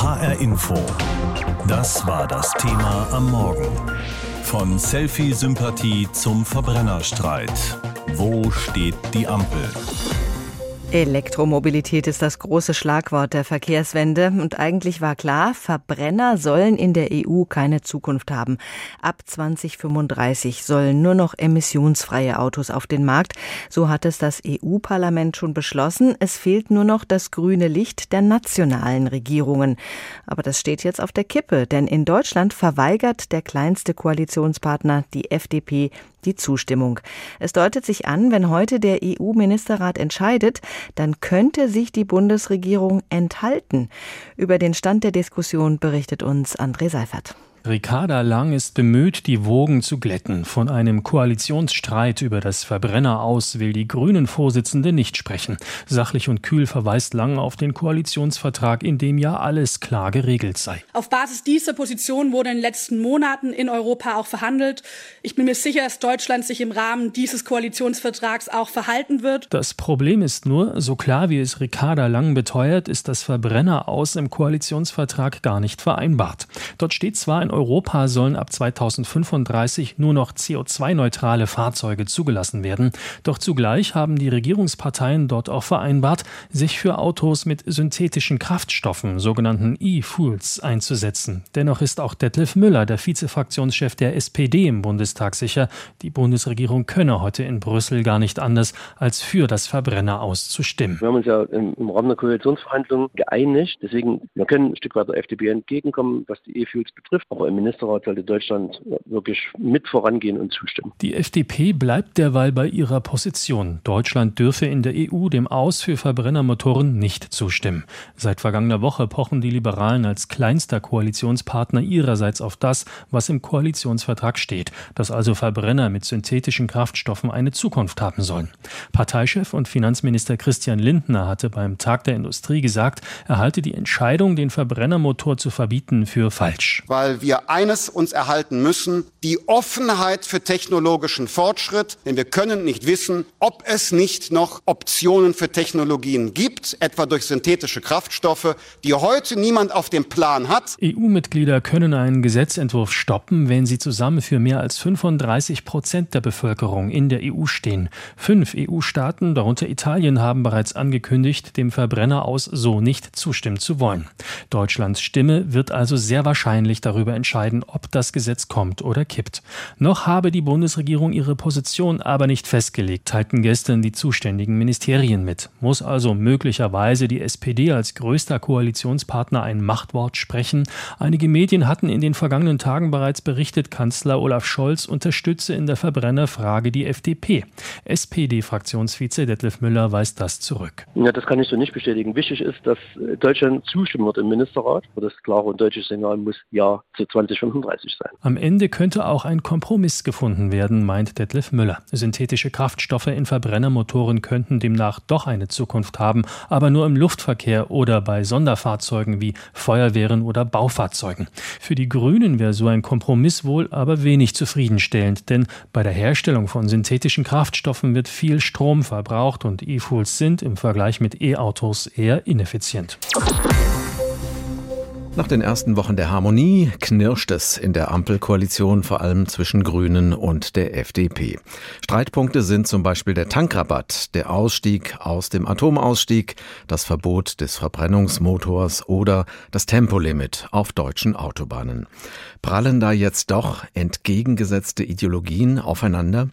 HR Info. Das war das Thema am Morgen. Von Selfie-Sympathie zum Verbrennerstreit. Wo steht die Ampel? Elektromobilität ist das große Schlagwort der Verkehrswende. Und eigentlich war klar, Verbrenner sollen in der EU keine Zukunft haben. Ab 2035 sollen nur noch emissionsfreie Autos auf den Markt. So hat es das EU-Parlament schon beschlossen. Es fehlt nur noch das grüne Licht der nationalen Regierungen. Aber das steht jetzt auf der Kippe, denn in Deutschland verweigert der kleinste Koalitionspartner, die FDP, die Zustimmung. Es deutet sich an, wenn heute der EU-Ministerrat entscheidet, dann könnte sich die Bundesregierung enthalten. Über den Stand der Diskussion berichtet uns André Seifert. Ricarda Lang ist bemüht, die Wogen zu glätten. Von einem Koalitionsstreit über das Verbrenner aus will die Grünen-Vorsitzende nicht sprechen. Sachlich und kühl verweist Lang auf den Koalitionsvertrag, in dem ja alles klar geregelt sei. Auf Basis dieser Position wurde in den letzten Monaten in Europa auch verhandelt. Ich bin mir sicher, dass Deutschland sich im Rahmen dieses Koalitionsvertrags auch verhalten wird. Das Problem ist nur, so klar wie es Ricarda Lang beteuert, ist das Verbrenner aus im Koalitionsvertrag gar nicht vereinbart. Dort steht zwar in Europa sollen ab 2035 nur noch CO2-neutrale Fahrzeuge zugelassen werden. Doch zugleich haben die Regierungsparteien dort auch vereinbart, sich für Autos mit synthetischen Kraftstoffen, sogenannten E-Fuels, einzusetzen. Dennoch ist auch Detlef Müller, der Vizefraktionschef der SPD im Bundestag, sicher, die Bundesregierung könne heute in Brüssel gar nicht anders, als für das Verbrenner auszustimmen. Wir haben uns ja im, Rahmen der Koalitionsverhandlungen geeinigt. Deswegen, wir können ein Stück weit der FDP entgegenkommen, was die E-Fuels betrifft. Aber im Ministerrat sollte Deutschland wirklich mit vorangehen und zustimmen. Die FDP bleibt derweil bei ihrer Position. Deutschland dürfe in der EU dem Aus für Verbrennermotoren nicht zustimmen. Seit vergangener Woche pochen die Liberalen als kleinster Koalitionspartner ihrerseits auf das, was im Koalitionsvertrag steht, dass also Verbrenner mit synthetischen Kraftstoffen eine Zukunft haben sollen. Parteichef und Finanzminister Christian Lindner hatte beim Tag der Industrie gesagt, er halte die Entscheidung, den Verbrennermotor zu verbieten, für falsch. Weil wir wir eines uns erhalten müssen, die Offenheit für technologischen Fortschritt, denn wir können nicht wissen, ob es nicht noch Optionen für Technologien gibt, etwa durch synthetische Kraftstoffe, die heute niemand auf dem Plan hat. EU-Mitglieder können einen Gesetzentwurf stoppen, wenn sie zusammen für mehr als 35 Prozent der Bevölkerung in der EU stehen. Fünf EU-Staaten, darunter Italien, haben bereits angekündigt, dem Verbrenner aus so nicht zustimmen zu wollen. Deutschlands Stimme wird also sehr wahrscheinlich darüber entscheiden, ob das Gesetz kommt oder kippt. Noch habe die Bundesregierung ihre Position aber nicht festgelegt, teilten gestern die zuständigen Ministerien mit. Muss also möglicherweise die SPD als größter Koalitionspartner ein Machtwort sprechen? Einige Medien hatten in den vergangenen Tagen bereits berichtet, Kanzler Olaf Scholz unterstütze in der Verbrennerfrage die FDP. SPD-Fraktionsvize Detlef Müller weist das zurück. Ja, das kann ich so nicht bestätigen. Wichtig ist, dass Deutschland zustimmen wird im Ministerrat. Das klare und deutsche Signal muss Ja zu 2035 sein. Am Ende könnte auch ein Kompromiss gefunden werden, meint Detlef Müller. Synthetische Kraftstoffe in Verbrennermotoren könnten demnach doch eine Zukunft haben, aber nur im Luftverkehr oder bei Sonderfahrzeugen wie Feuerwehren oder Baufahrzeugen. Für die Grünen wäre so ein Kompromiss wohl aber wenig zufriedenstellend, denn bei der Herstellung von synthetischen Kraftstoffen wird viel Strom verbraucht und E-Fuels sind im Vergleich mit E-Autos eher ineffizient. Nach den ersten Wochen der Harmonie knirscht es in der Ampelkoalition vor allem zwischen Grünen und der FDP. Streitpunkte sind zum Beispiel der Tankrabatt, der Ausstieg aus dem Atomausstieg, das Verbot des Verbrennungsmotors oder das Tempolimit auf deutschen Autobahnen. Prallen da jetzt doch entgegengesetzte Ideologien aufeinander?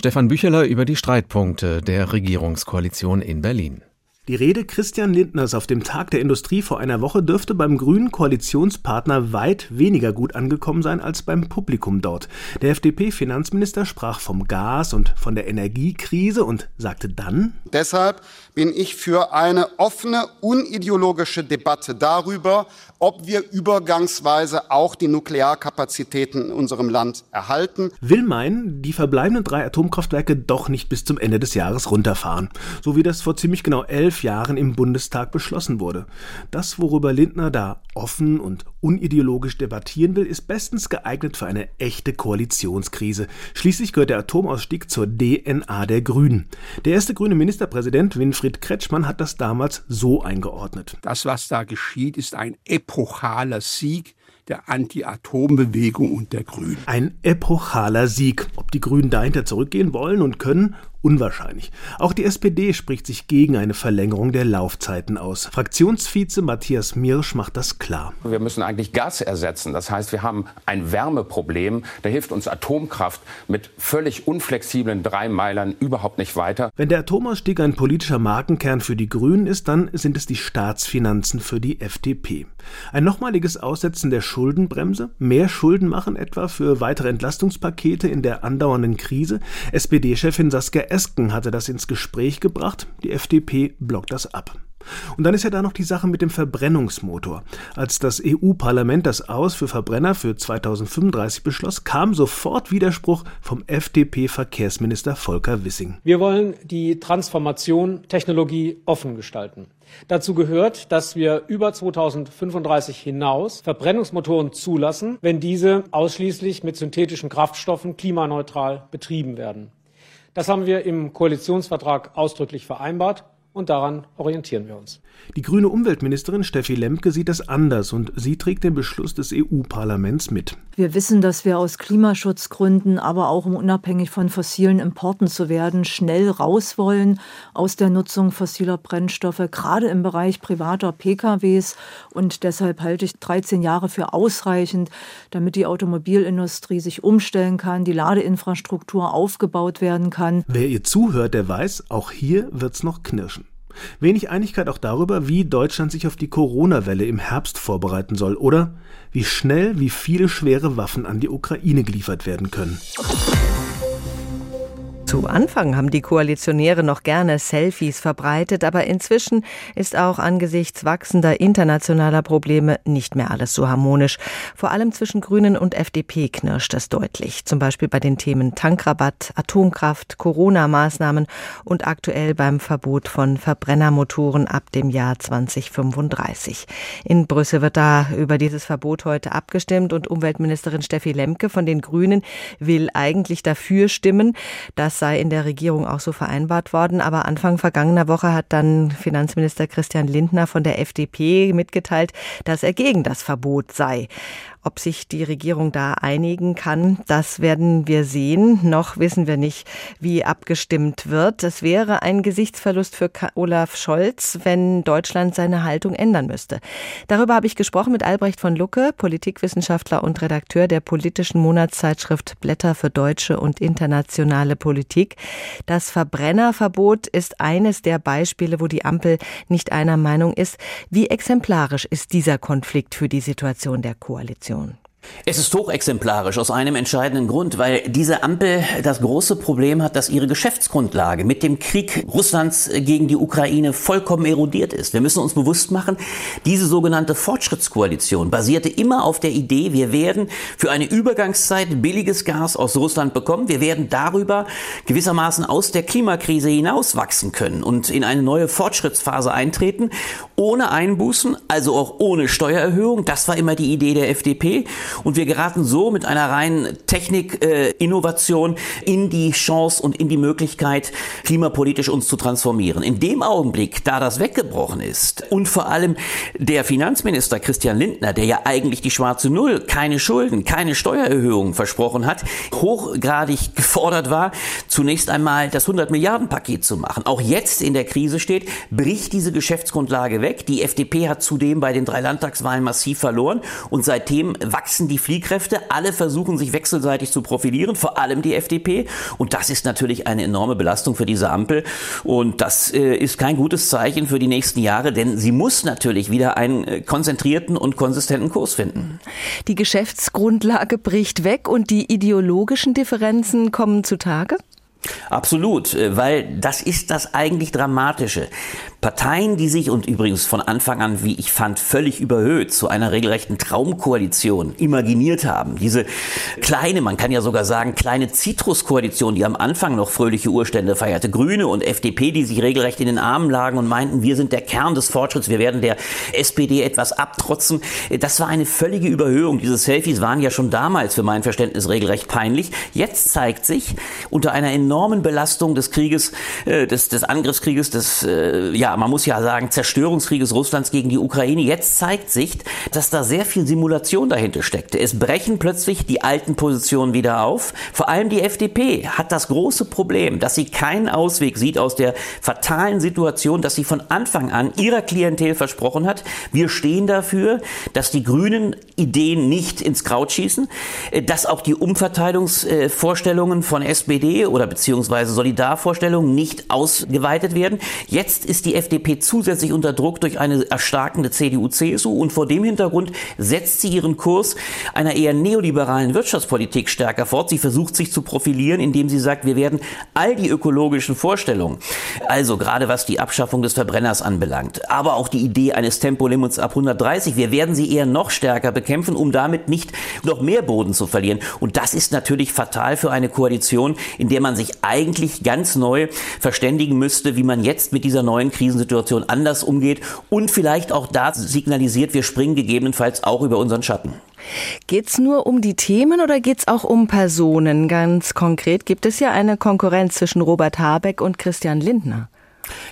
Stefan Bücheler über die Streitpunkte der Regierungskoalition in Berlin. Die Rede Christian Lindners auf dem Tag der Industrie vor einer Woche dürfte beim grünen Koalitionspartner weit weniger gut angekommen sein als beim Publikum dort. Der FDP-Finanzminister sprach vom Gas und von der Energiekrise und sagte dann Deshalb bin ich für eine offene, unideologische Debatte darüber, ob wir übergangsweise auch die Nuklearkapazitäten in unserem Land erhalten. Will meinen, die verbleibenden drei Atomkraftwerke doch nicht bis zum Ende des Jahres runterfahren. So wie das vor ziemlich genau elf elf Jahren im Bundestag beschlossen wurde. Das, worüber Lindner da offen und unideologisch debattieren will, ist bestens geeignet für eine echte Koalitionskrise. Schließlich gehört der Atomausstieg zur DNA der Grünen. Der erste grüne Ministerpräsident Winfried Kretschmann hat das damals so eingeordnet. Das, was da geschieht, ist ein epochaler Sieg der Anti-Atom-Bewegung und der Grünen. Ein epochaler Sieg. Ob die Grünen dahinter zurückgehen wollen und können, unwahrscheinlich. Auch die SPD spricht sich gegen eine Verlängerung der Laufzeiten aus. Fraktionsvize Matthias Mirsch macht das klar. Wir müssen eigentlich Gas ersetzen. Das heißt, wir haben ein Wärmeproblem. Da hilft uns Atomkraft mit völlig unflexiblen Dreimeilern überhaupt nicht weiter. Wenn der Atomausstieg ein politischer Markenkern für die Grünen ist, dann sind es die Staatsfinanzen für die FDP. Ein nochmaliges Aussetzen der Schuldenbremse, mehr Schulden machen etwa für weitere Entlastungspakete in der andauernden Krise. SPD-Chefin Saskia Esken hatte das ins Gespräch gebracht. Die FDP blockt das ab. Und dann ist ja da noch die Sache mit dem Verbrennungsmotor. Als das EU-Parlament das Aus für Verbrenner für 2035 beschloss, kam sofort Widerspruch vom FDP-Verkehrsminister Volker Wissing. Wir wollen die Transformation Technologie offen gestalten. Dazu gehört, dass wir über 2035 hinaus Verbrennungsmotoren zulassen, wenn diese ausschließlich mit synthetischen Kraftstoffen klimaneutral betrieben werden. Das haben wir im Koalitionsvertrag ausdrücklich vereinbart und daran orientieren wir uns. Die grüne Umweltministerin Steffi Lemke sieht das anders und sie trägt den Beschluss des EU-Parlaments mit. Wir wissen, dass wir aus Klimaschutzgründen, aber auch um unabhängig von fossilen Importen zu werden, schnell raus wollen aus der Nutzung fossiler Brennstoffe, gerade im Bereich privater PKWs. Und deshalb halte ich 13 Jahre für ausreichend, damit die Automobilindustrie sich umstellen kann, die Ladeinfrastruktur aufgebaut werden kann. Wer ihr zuhört, der weiß, auch hier wird's noch knirschen. Wenig Einigkeit auch darüber, wie Deutschland sich auf die Corona-Welle im Herbst vorbereiten soll oder wie schnell wie viele schwere Waffen an die Ukraine geliefert werden können. Zu Anfang haben die Koalitionäre noch gerne Selfies verbreitet, aber inzwischen ist auch angesichts wachsender internationaler Probleme nicht mehr alles so harmonisch. Vor allem zwischen Grünen und FDP knirscht es deutlich. Zum Beispiel bei den Themen Tankrabatt, Atomkraft, Corona-Maßnahmen und aktuell beim Verbot von Verbrennermotoren ab dem Jahr 2035. In Brüssel wird da über dieses Verbot heute abgestimmt und Umweltministerin Steffi Lemke von den Grünen will eigentlich dafür stimmen, dass sei in der Regierung auch so vereinbart worden. Aber Anfang vergangener Woche hat dann Finanzminister Christian Lindner von der FDP mitgeteilt, dass er gegen das Verbot sei. Ob sich die Regierung da einigen kann, das werden wir sehen. Noch wissen wir nicht, wie abgestimmt wird. Es wäre ein Gesichtsverlust für Olaf Scholz, wenn Deutschland seine Haltung ändern müsste. Darüber habe ich gesprochen mit Albrecht von Lucke, Politikwissenschaftler und Redakteur der politischen Monatszeitschrift Blätter für deutsche und internationale Politik. Das Verbrennerverbot ist eines der Beispiele, wo die Ampel nicht einer Meinung ist. Wie exemplarisch ist dieser Konflikt für die Situation der Koalition? Situation. Es ist hochexemplarisch aus einem entscheidenden Grund, weil diese Ampel das große Problem hat, dass ihre Geschäftsgrundlage mit dem Krieg Russlands gegen die Ukraine vollkommen erodiert ist. Wir müssen uns bewusst machen, diese sogenannte Fortschrittskoalition basierte immer auf der Idee, wir werden für eine Übergangszeit billiges Gas aus Russland bekommen. Wir werden darüber gewissermaßen aus der Klimakrise hinauswachsen können und in eine neue Fortschrittsphase eintreten, ohne Einbußen, also auch ohne Steuererhöhung. Das war immer die Idee der FDP. Und wir geraten so mit einer reinen Technik-Innovation äh, in die Chance und in die Möglichkeit, klimapolitisch uns zu transformieren. In dem Augenblick, da das weggebrochen ist und vor allem der Finanzminister Christian Lindner, der ja eigentlich die schwarze Null, keine Schulden, keine Steuererhöhungen versprochen hat, hochgradig gefordert war, zunächst einmal das 100 Milliarden Paket zu machen. Auch jetzt in der Krise steht, bricht diese Geschäftsgrundlage weg. Die FDP hat zudem bei den drei Landtagswahlen massiv verloren und seitdem wachsen wachsen die Fliehkräfte. Alle versuchen sich wechselseitig zu profilieren, vor allem die FDP. Und das ist natürlich eine enorme Belastung für diese Ampel. Und das äh, ist kein gutes Zeichen für die nächsten Jahre, denn sie muss natürlich wieder einen äh, konzentrierten und konsistenten Kurs finden. Die Geschäftsgrundlage bricht weg und die ideologischen Differenzen kommen zutage? Absolut, äh, weil das ist das eigentlich Dramatische. Parteien, die sich und übrigens von Anfang an, wie ich fand, völlig überhöht zu einer regelrechten Traumkoalition imaginiert haben. Diese kleine, man kann ja sogar sagen, kleine Zitruskoalition, die am Anfang noch fröhliche Urstände feierte. Grüne und FDP, die sich regelrecht in den Armen lagen und meinten, wir sind der Kern des Fortschritts, wir werden der SPD etwas abtrotzen. Das war eine völlige Überhöhung. Diese Selfies waren ja schon damals für mein Verständnis regelrecht peinlich. Jetzt zeigt sich unter einer enormen Belastung des Krieges, äh, des, des Angriffskrieges, des, äh, ja, man muss ja sagen, Zerstörungskrieges Russlands gegen die Ukraine. Jetzt zeigt sich, dass da sehr viel Simulation dahinter steckte. Es brechen plötzlich die alten Positionen wieder auf. Vor allem die FDP hat das große Problem, dass sie keinen Ausweg sieht aus der fatalen Situation, dass sie von Anfang an ihrer Klientel versprochen hat. Wir stehen dafür, dass die Grünen Ideen nicht ins Kraut schießen, äh, dass auch die Umverteilungsvorstellungen von SPD oder beziehungsweise Solidarvorstellungen nicht ausgeweitet werden. Jetzt ist die FDP zusätzlich unter Druck durch eine erstarkende CDU-CSU und vor dem Hintergrund setzt sie ihren Kurs einer eher neoliberalen Wirtschaftspolitik stärker fort. Sie versucht sich zu profilieren, indem sie sagt, wir werden all die ökologischen Vorstellungen, also gerade was die Abschaffung des Verbrenners anbelangt, aber auch die Idee eines Tempolimits ab 130, wir werden sie eher noch stärker bekämpfen, um damit nicht noch mehr Boden zu verlieren. Und das ist natürlich fatal für eine Koalition, in der man sich eigentlich ganz neu verständigen müsste, wie man jetzt mit dieser neuen Krisensituation anders umgeht und vielleicht auch da signalisiert, wir springen gegebenenfalls auch über unseren Schatten. Geht es nur um die Themen oder geht es auch um Personen? Ganz konkret gibt es ja eine Konkurrenz zwischen Robert Habeck und Christian Lindner.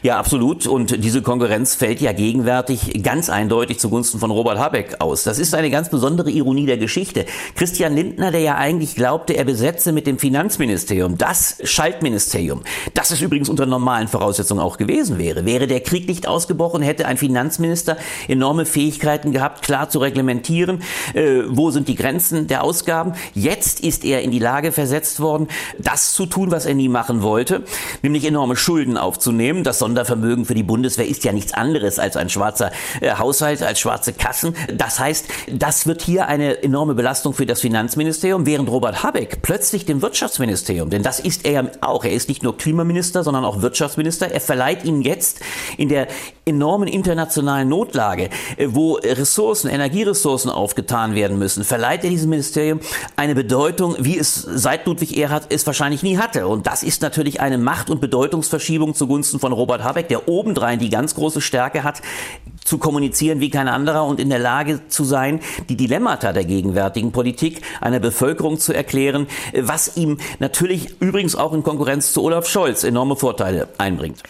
Ja, absolut. Und diese Konkurrenz fällt ja gegenwärtig ganz eindeutig zugunsten von Robert Habeck aus. Das ist eine ganz besondere Ironie der Geschichte. Christian Lindner, der ja eigentlich glaubte, er besetze mit dem Finanzministerium das Schaltministerium, das es übrigens unter normalen Voraussetzungen auch gewesen wäre. Wäre der Krieg nicht ausgebrochen, hätte ein Finanzminister enorme Fähigkeiten gehabt, klar zu reglementieren, äh, wo sind die Grenzen der Ausgaben. Jetzt ist er in die Lage versetzt worden, das zu tun, was er nie machen wollte, nämlich enorme Schulden aufzunehmen das Sondervermögen für die Bundeswehr ist ja nichts anderes als ein schwarzer äh, Haushalt, als schwarze Kassen. Das heißt, das wird hier eine enorme Belastung für das Finanzministerium, während Robert Habeck plötzlich dem Wirtschaftsministerium, denn das ist er ja auch, er ist nicht nur Klimaminister, sondern auch Wirtschaftsminister, er verleiht ihm jetzt in der enormen internationalen Notlage, äh, wo Ressourcen, Energieressourcen aufgetan werden müssen, verleiht er diesem Ministerium eine Bedeutung, wie es seit Ludwig Erhard es wahrscheinlich nie hatte. Und das ist natürlich eine Macht- und Bedeutungsverschiebung zugunsten von Robert Habeck, der obendrein die ganz große Stärke hat, zu kommunizieren wie kein anderer und in der Lage zu sein, die Dilemmata der gegenwärtigen Politik einer Bevölkerung zu erklären, was ihm natürlich übrigens auch in Konkurrenz zu Olaf Scholz enorme Vorteile einbringt.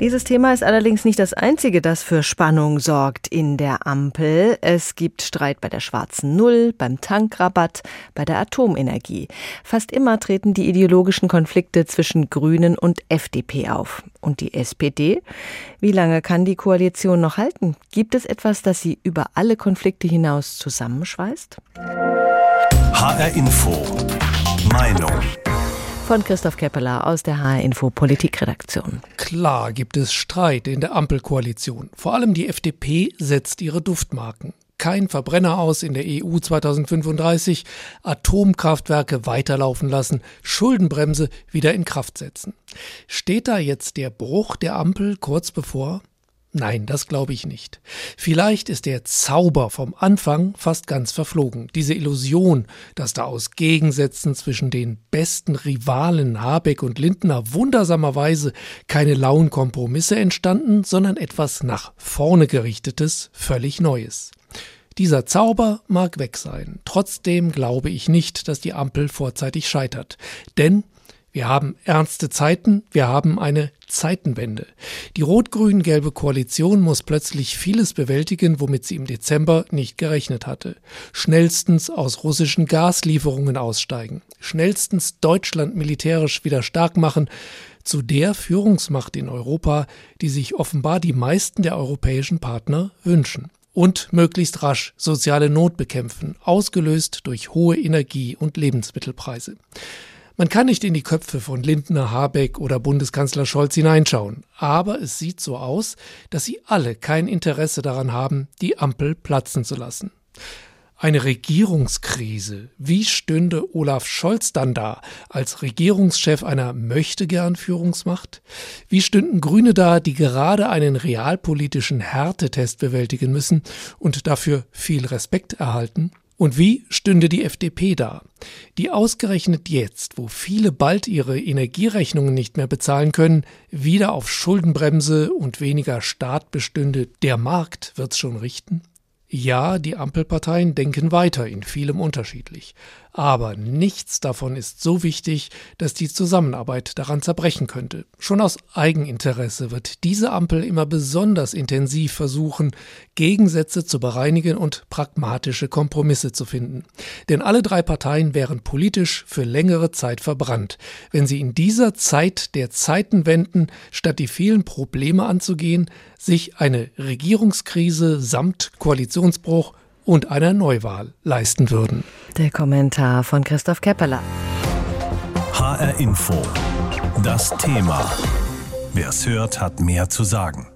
Dieses Thema ist allerdings nicht das einzige, das für Spannung sorgt in der Ampel. Es gibt Streit bei der schwarzen Null, beim Tankrabatt, bei der Atomenergie. Fast immer treten die ideologischen Konflikte zwischen Grünen und FDP auf. Und die SPD? Wie lange kann die Koalition noch halten? Gibt es etwas, das sie über alle Konflikte hinaus zusammenschweißt? HR Info. Meinung von Christoph Keppeler aus der HR Info Politikredaktion. Klar gibt es Streit in der Ampelkoalition. Vor allem die FDP setzt ihre Duftmarken. Kein Verbrenner aus in der EU 2035, Atomkraftwerke weiterlaufen lassen, Schuldenbremse wieder in Kraft setzen. Steht da jetzt der Bruch der Ampel kurz bevor? Nein, das glaube ich nicht. Vielleicht ist der Zauber vom Anfang fast ganz verflogen. Diese Illusion, dass da aus Gegensätzen zwischen den besten Rivalen Habeck und Lindner wundersamerweise keine lauen Kompromisse entstanden, sondern etwas nach vorne gerichtetes, völlig Neues. Dieser Zauber mag weg sein. Trotzdem glaube ich nicht, dass die Ampel vorzeitig scheitert. Denn wir haben ernste Zeiten, wir haben eine Zeitenwende. Die rot-grün-gelbe Koalition muss plötzlich vieles bewältigen, womit sie im Dezember nicht gerechnet hatte. Schnellstens aus russischen Gaslieferungen aussteigen, schnellstens Deutschland militärisch wieder stark machen, zu der Führungsmacht in Europa, die sich offenbar die meisten der europäischen Partner wünschen. Und möglichst rasch soziale Not bekämpfen, ausgelöst durch hohe Energie- und Lebensmittelpreise. Man kann nicht in die Köpfe von Lindner, Habeck oder Bundeskanzler Scholz hineinschauen, aber es sieht so aus, dass sie alle kein Interesse daran haben, die Ampel platzen zu lassen. Eine Regierungskrise. Wie stünde Olaf Scholz dann da als Regierungschef einer möchtegern Führungsmacht? Wie stünden Grüne da, die gerade einen realpolitischen Härtetest bewältigen müssen und dafür viel Respekt erhalten? Und wie stünde die FDP da, die ausgerechnet jetzt, wo viele bald ihre Energierechnungen nicht mehr bezahlen können, wieder auf Schuldenbremse und weniger Staat bestünde, der Markt wird's schon richten? Ja, die Ampelparteien denken weiter, in vielem unterschiedlich. Aber nichts davon ist so wichtig, dass die Zusammenarbeit daran zerbrechen könnte. Schon aus Eigeninteresse wird diese Ampel immer besonders intensiv versuchen, Gegensätze zu bereinigen und pragmatische Kompromisse zu finden. Denn alle drei Parteien wären politisch für längere Zeit verbrannt, wenn sie in dieser Zeit der Zeitenwenden, statt die vielen Probleme anzugehen, sich eine Regierungskrise samt Koalitionsbruch und einer Neuwahl leisten würden. Der Kommentar von Christoph Keppeler. HR Info. Das Thema. Wer es hört, hat mehr zu sagen.